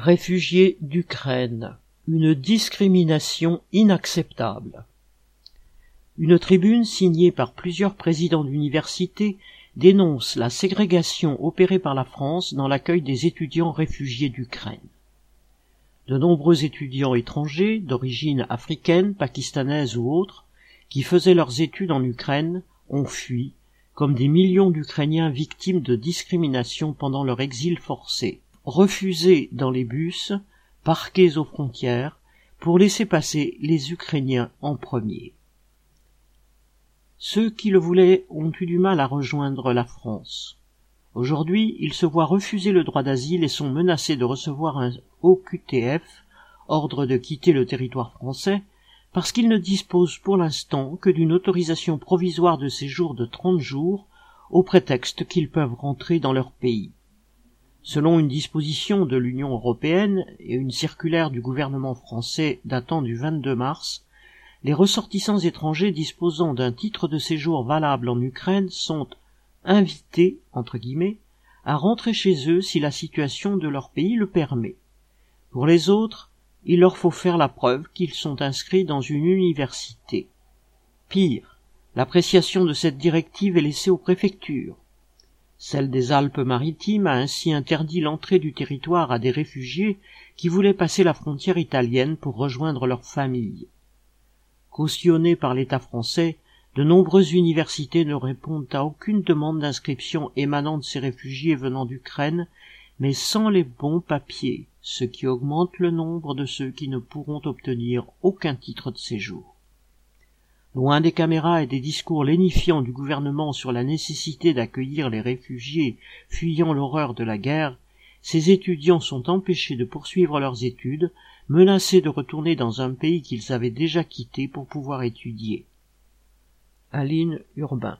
Réfugiés d'Ukraine. Une discrimination inacceptable. Une tribune signée par plusieurs présidents d'université dénonce la ségrégation opérée par la France dans l'accueil des étudiants réfugiés d'Ukraine. De nombreux étudiants étrangers, d'origine africaine, pakistanaise ou autre, qui faisaient leurs études en Ukraine, ont fui, comme des millions d'Ukrainiens victimes de discrimination pendant leur exil forcé refusés dans les bus, parqués aux frontières, pour laisser passer les Ukrainiens en premier. Ceux qui le voulaient ont eu du mal à rejoindre la France. Aujourd'hui, ils se voient refuser le droit d'asile et sont menacés de recevoir un OQTF, ordre de quitter le territoire français, parce qu'ils ne disposent pour l'instant que d'une autorisation provisoire de séjour de trente jours, au prétexte qu'ils peuvent rentrer dans leur pays. Selon une disposition de l'Union européenne et une circulaire du gouvernement français datant du 22 mars, les ressortissants étrangers disposant d'un titre de séjour valable en Ukraine sont invités, entre guillemets, à rentrer chez eux si la situation de leur pays le permet. Pour les autres, il leur faut faire la preuve qu'ils sont inscrits dans une université. Pire, l'appréciation de cette directive est laissée aux préfectures. Celle des Alpes-Maritimes a ainsi interdit l'entrée du territoire à des réfugiés qui voulaient passer la frontière italienne pour rejoindre leur famille. Cautionnées par l'État français, de nombreuses universités ne répondent à aucune demande d'inscription émanant de ces réfugiés venant d'Ukraine, mais sans les bons papiers, ce qui augmente le nombre de ceux qui ne pourront obtenir aucun titre de séjour. Loin des caméras et des discours lénifiants du gouvernement sur la nécessité d'accueillir les réfugiés fuyant l'horreur de la guerre, ces étudiants sont empêchés de poursuivre leurs études, menacés de retourner dans un pays qu'ils avaient déjà quitté pour pouvoir étudier. Aline Urbain